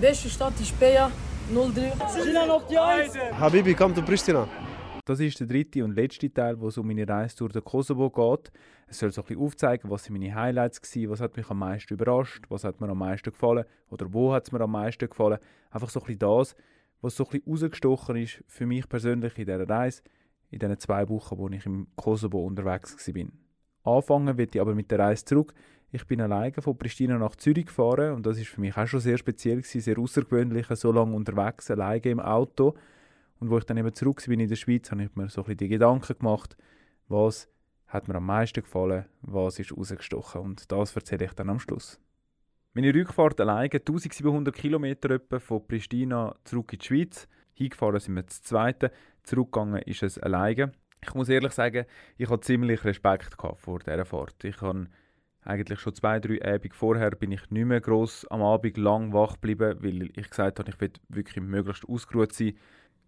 Beste Stadt ist Beja 03. China noch die Eins! Habibi, komm to Pristina. Das ist der dritte und letzte Teil, wo es um meine Reise durch den Kosovo geht. Es soll so ein bisschen aufzeigen, was sind meine Highlights waren, was hat mich am meisten überrascht, was hat mir am meisten gefallen oder wo hat es mir am meisten gefallen. Einfach so ein bisschen das, was so ein bisschen rausgestochen ist für mich persönlich in dieser Reise, in diesen zwei Wochen, wo ich im Kosovo unterwegs war. Anfangen wird ich aber mit der Reise zurück. Ich bin alleine von Pristina nach Zürich gefahren und das ist für mich auch schon sehr speziell gewesen, sehr außergewöhnlich, so lange unterwegs, alleine im Auto. Und wo ich dann eben zurück bin in der Schweiz, habe ich mir so ein bisschen die Gedanken gemacht, was hat mir am meisten gefallen, was ist rausgestochen und das erzähle ich dann am Schluss. Meine Rückfahrt alleine 1700 Kilometer von Pristina zurück in die Schweiz. Hingefahren sind wir zu zweiten, zurückgegangen ist es alleine. Ich muss ehrlich sagen, ich hatte ziemlich Respekt vor dieser Fahrt. Ich habe eigentlich schon zwei, drei Abende vorher bin ich nicht mehr gross am Abend lang wach geblieben, weil ich gesagt habe, ich will wirklich möglichst ausgeruht sein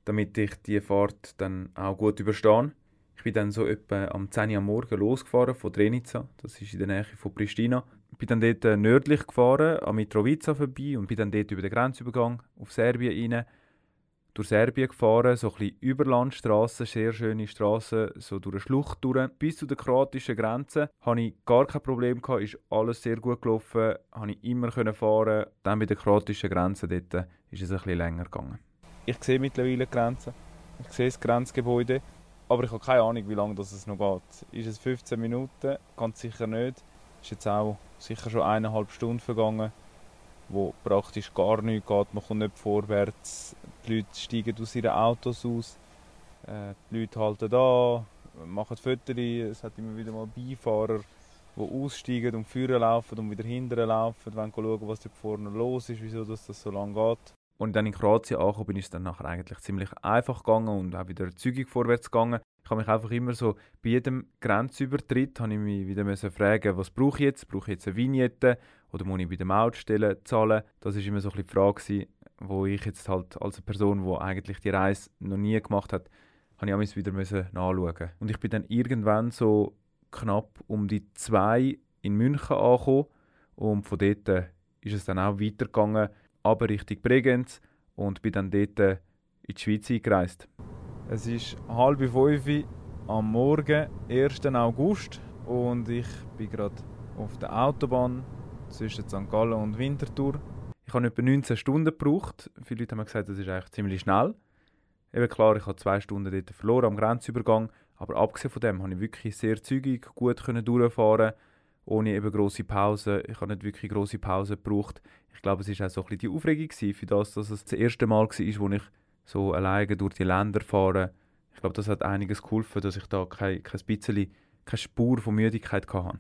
damit ich die Fahrt dann auch gut überstehe. Ich bin dann so etwa am 10 Uhr am Morgen losgefahren von Drenica, das ist in der Nähe von Pristina. Bin dann dort äh, nördlich gefahren, an Mitrovica vorbei und bin dann dort über den Grenzübergang auf Serbien rein, durch Serbien gefahren, so ein bisschen Überlandstraßen, sehr schöne Straßen, so durch eine Schlucht durch. Bis zu der kroatischen Grenze hatte ich gar kein Problem, gehabt, ist alles sehr gut gelaufen, konnte ich immer fahren. Dann bei der kroatischen Grenze dort ist es ein bisschen länger gegangen. Ich sehe mittlerweile die Grenze. Ich sehe das Grenzgebäude. Aber ich habe keine Ahnung, wie lange das noch geht. Ist es 15 Minuten? Ganz sicher nicht. Ist jetzt auch sicher schon eineinhalb Stunden vergangen, wo praktisch gar nichts geht. Man kommt nicht vorwärts. Die Leute steigen aus ihren Autos aus. Äh, die Leute halten da, machen Fotos. Es hat immer wieder mal Beifahrer, die aussteigen und führen laufen und wieder hinterher laufen, wollen schauen, was da vorne los ist, wieso das so lange geht. Und dann in Kroatien angekommen bin, ist es dann nachher eigentlich ziemlich einfach gegangen und auch wieder zügig vorwärts gegangen. Ich habe mich einfach immer so, bei jedem Grenzübertritt habe ich mich wieder fragen, was brauche ich jetzt? Brauche ich jetzt eine Vignette oder muss ich bei der Mautstelle zahlen? Das ist immer so ein bisschen die Frage wo ich jetzt halt als Person, die eigentlich die Reise noch nie gemacht hat, habe ich wieder nachschauen. Und ich bin dann irgendwann so knapp um die zwei in München angekommen und von dort ist es dann auch weitergegangen aber Richtung Bregenz und bin dann dort äh, in die Schweiz eingereist. Es ist halb fünf am Morgen, 1. August und ich bin gerade auf der Autobahn zwischen St. Gallen und Winterthur. Ich habe etwa 19 Stunden gebraucht. Viele Leute haben gesagt, das ist eigentlich ziemlich schnell. Eben klar, ich habe zwei Stunden dort verloren am Grenzübergang, aber abgesehen von dem habe ich wirklich sehr zügig gut durchfahren ohne eben grosse Pausen. Ich habe nicht wirklich grosse Pausen gebraucht. Ich glaube, es war auch so ein bisschen die Aufregung für das, dass es das erste Mal war, wo ich so alleine durch die Länder fahre. Ich glaube, das hat einiges geholfen, dass ich da kein, kein bisschen, keine Spur von Müdigkeit hatte.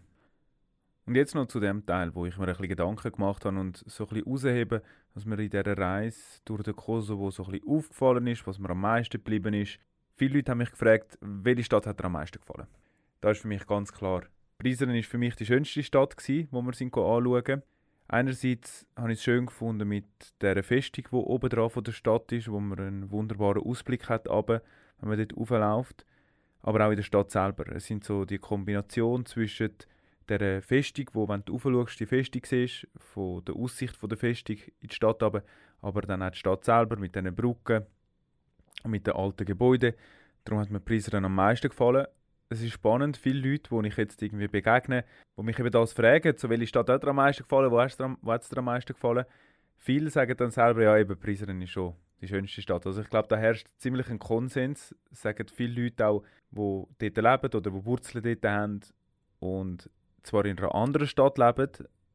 Und jetzt noch zu dem Teil, wo ich mir ein bisschen Gedanken gemacht habe und so ein bisschen was mir in dieser Reise durch den Kosovo so ein bisschen aufgefallen ist, was mir am meisten geblieben ist. Viele Leute haben mich gefragt, welche Stadt hat dir am meisten gefallen? Da ist für mich ganz klar Prizren war für mich die schönste Stadt, gewesen, wo wir sind anschauen. Einerseits habe ich es schön gefunden mit der Festung, die oben drauf von der Stadt ist, wo man einen wunderbaren Ausblick hat, wenn man dort raufläuft. Aber auch in der Stadt selber. Es sind so die Kombination zwischen der Festung, wo wenn du raufschaust, die Festung siehst, von der Aussicht von der Festung in die Stadt runter, aber dann auch die Stadt selber mit diesen Brücken und mit den alten Gebäuden. Darum hat mir Prizren am meisten gefallen es ist spannend, viele Leute, die ich jetzt irgendwie begegne, die mich eben das fragen, so welche Stadt hat dir am meisten gefallen, wo hat es dir am meisten gefallen? Viele sagen dann selber, ja eben, Prizren ist schon die schönste Stadt. Also ich glaube, da herrscht ziemlich ein Konsens, sagen viele Leute auch, die dort leben oder die Wurzeln dort haben und zwar in einer anderen Stadt leben,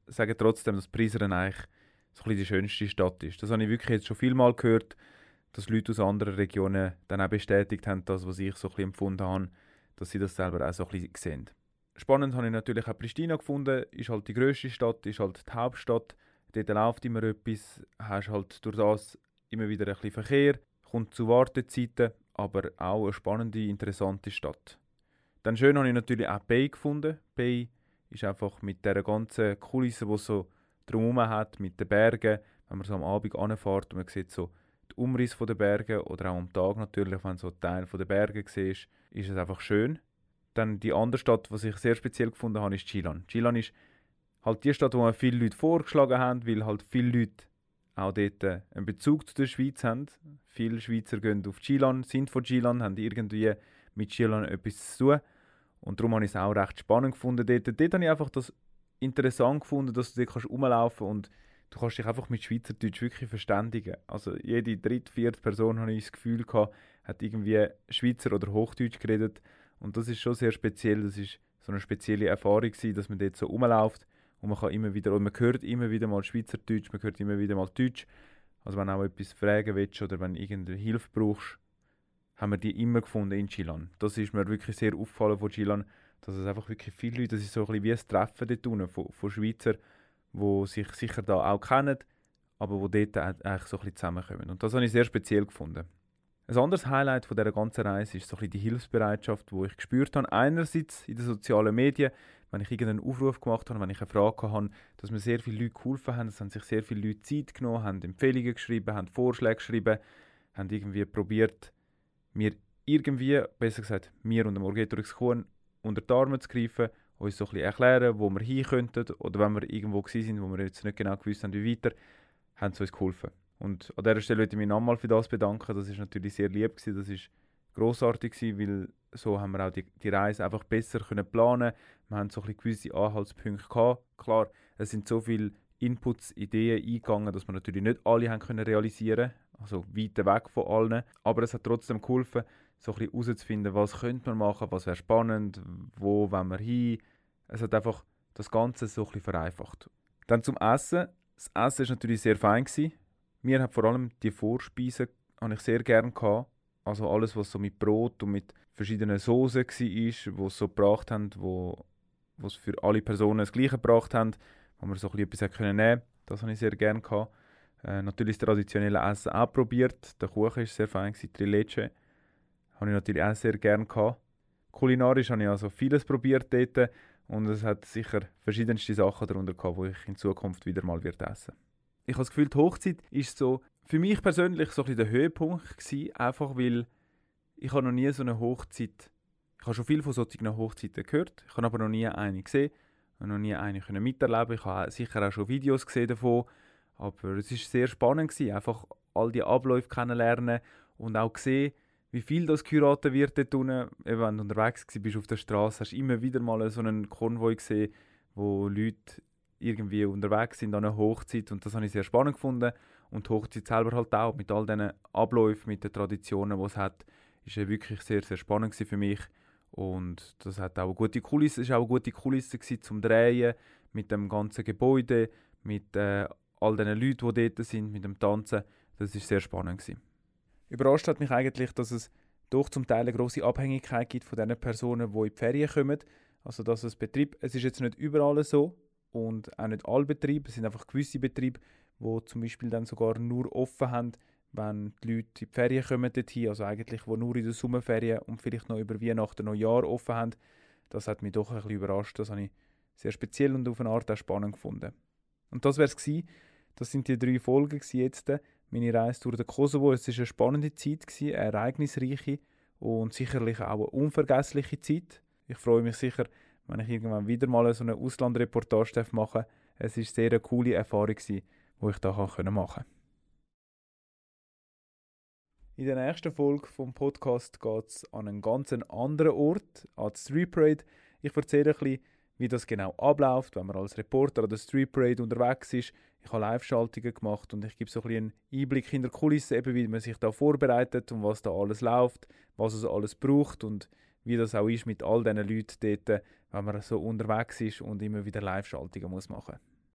sagen trotzdem, dass Prizren eigentlich so ein die schönste Stadt ist. Das habe ich wirklich jetzt schon viel Mal gehört, dass Leute aus anderen Regionen dann auch bestätigt haben, das, was ich so ein empfunden habe dass sie das selber auch so ein bisschen sehen. Spannend habe ich natürlich auch Pristina gefunden, ist halt die grösste Stadt, ist halt die Hauptstadt, dort läuft immer etwas, hast halt durch das immer wieder ein bisschen Verkehr, kommt zu Wartezeiten, aber auch eine spannende, interessante Stadt. Dann schön habe ich natürlich auch Bay gefunden. Bay ist einfach mit der ganzen Kulisse, die so drumherum hat, mit den Bergen, wenn man so am Abend anfährt und man sieht so den Umriss der Berge oder auch am Tag natürlich, wenn so ein Teil der Berge siehst, ist es einfach schön. Dann die andere Stadt, was ich sehr speziell gefunden habe, ist Chilan. Chilan ist halt die Stadt, wo mir viele Leute vorgeschlagen haben, weil halt viele Leute auch dort einen Bezug zu der Schweiz haben. Viele Schweizer gehen auf Chilan, sind von Chilan, haben irgendwie mit Chilan etwas zu tun. Und darum habe ich es auch recht spannend gefunden dort. Dort habe ich einfach das interessant gefunden, dass du dort rumlaufen kannst und du kannst dich einfach mit Schweizerdeutsch wirklich verständigen. Also jede dritte, vierte Person, habe ich das Gefühl gehabt, hat irgendwie Schweizer oder Hochdeutsch geredet. Und das ist schon sehr speziell. Das ist so eine spezielle Erfahrung gewesen, dass man dort so rumläuft und man kann immer wieder, und man hört immer wieder mal Schweizerdeutsch, man hört immer wieder mal Deutsch. Also wenn du auch etwas fragen willst oder wenn du irgendeine Hilfe brauchst, haben wir die immer gefunden in Chilan. Das ist mir wirklich sehr aufgefallen von Chilan, dass es einfach wirklich viele Leute, das ist so ein bisschen wie ein Treffen dort unten von, von Schweizer, die sich sicher da auch kennen, aber wo dort eigentlich so ein bisschen zusammenkommen. Und das habe ich sehr speziell gefunden. Ein anderes Highlight von dieser ganzen Reise ist so ein bisschen die Hilfsbereitschaft, die ich gespürt habe. Einerseits in den sozialen Medien, wenn ich irgendeinen Aufruf gemacht habe, wenn ich eine Frage hatte, dass mir sehr viele Leute geholfen haben. Es haben sich sehr viele Leute Zeit genommen, haben Empfehlungen geschrieben, haben Vorschläge geschrieben, haben irgendwie probiert, mir irgendwie, besser gesagt, mir und dem Orgetorix Kuhn unter die Arme zu greifen, uns so ein bisschen erklären, wo wir hin könnten oder wenn wir irgendwo sind, wo wir jetzt nicht genau gewusst haben, wie weiter, haben sie uns geholfen. Und an dieser Stelle möchte ich mich nochmal für das bedanken. Das ist natürlich sehr lieb gewesen. Das ist großartig gewesen, weil so haben wir auch die, die Reise einfach besser können planen. Wir haben so ein gewisse Anhaltspunkte gehabt. Klar, es sind so viele Inputs, Ideen eingegangen, dass wir natürlich nicht alle haben können realisieren, also weit weg von allen. Aber es hat trotzdem geholfen, so ein bisschen herauszufinden, was könnte man machen, was wäre spannend, wo wollen wir hin. Es hat einfach das Ganze so ein bisschen vereinfacht. Dann zum Essen. Das Essen war natürlich sehr fein. Gewesen. Mir hat vor allem die Vorspeisen habe ich sehr gerne gehabt. Also alles, was so mit Brot und mit verschiedenen Soßen war, es so gebracht haben, wo es für alle Personen das Gleiche gebracht haben, wo man so ein bisschen etwas nehmen Das habe ich sehr gerne gehabt. Äh, natürlich das traditionelle Essen auch probiert. Der Kuchen war sehr fein, die Trileche. Habe ich natürlich auch sehr gerne gehabt. Kulinarisch habe ich also vieles probiert dort und es hat sicher verschiedenste Sachen darunter gehabt, die ich in Zukunft wieder mal wird essen ich habe das Gefühl, die Hochzeit ist so für mich persönlich so ein der Höhepunkt gewesen, einfach weil ich habe noch nie so eine Hochzeit, ich habe schon viel von solchen Hochzeiten gehört, ich habe aber noch nie eine gesehen, und noch nie eine können miterleben. Ich habe sicher auch schon Videos gesehen davon, aber es ist sehr spannend gewesen, einfach all die Abläufe kennenlernen und auch sehen, wie viel das geheiratet wird dort unten. wenn du unterwegs bist auf der Straße, hast du immer wieder mal so einen Konvoi gesehen, wo Leute irgendwie unterwegs sind an einer Hochzeit. Und das habe ich sehr spannend gefunden. Und die Hochzeit selber halt auch mit all diesen Abläufen, mit den Traditionen, die es hat, ist wirklich sehr, sehr spannend für mich. Und das hat auch eine gute Kulisse, ist auch eine gute Kulisse zum Drehen mit dem ganzen Gebäude, mit äh, all den Leuten, die dort sind, mit dem Tanzen, das ist sehr spannend gewesen. Überrascht hat mich eigentlich, dass es doch zum Teil eine große Abhängigkeit gibt von den Personen, die in die Ferien kommen. Also dass es Betrieb, es ist jetzt nicht überall so, und auch nicht alle Betriebe. Es sind einfach gewisse Betriebe, die zum Beispiel dann sogar nur offen haben, wenn die Leute in die Ferien kommen dorthin, also eigentlich wo nur in der Sommerferien und vielleicht noch über Weihnachten noch Jahr offen haben. Das hat mich doch ein bisschen überrascht. Das habe ich sehr speziell und auf eine Art auch spannend gefunden. Und das wäre es. Das sind die drei Folgen jetzt. Meine Reise durch den Kosovo. Es war eine spannende Zeit, eine ereignisreiche und sicherlich auch eine unvergessliche Zeit. Ich freue mich sicher, wenn ich irgendwann wieder mal so eine Auslandreportage machen darf. Es war sehr eine coole Erfahrung, die ich da machen konnte. In der nächsten Folge vom Podcast geht es an einen ganz anderen Ort, an die Street Parade. Ich erzähle ein bisschen, wie das genau abläuft, wenn man als Reporter an der Street Parade unterwegs ist. Ich habe Live-Schaltungen gemacht und ich gebe so ein bisschen einen Einblick in der Kulisse, eben wie man sich da vorbereitet und was da alles läuft, was es alles braucht und wie das auch ist mit all diesen Leuten dort, wenn man so unterwegs ist und immer wieder Live-Schaltungen machen muss.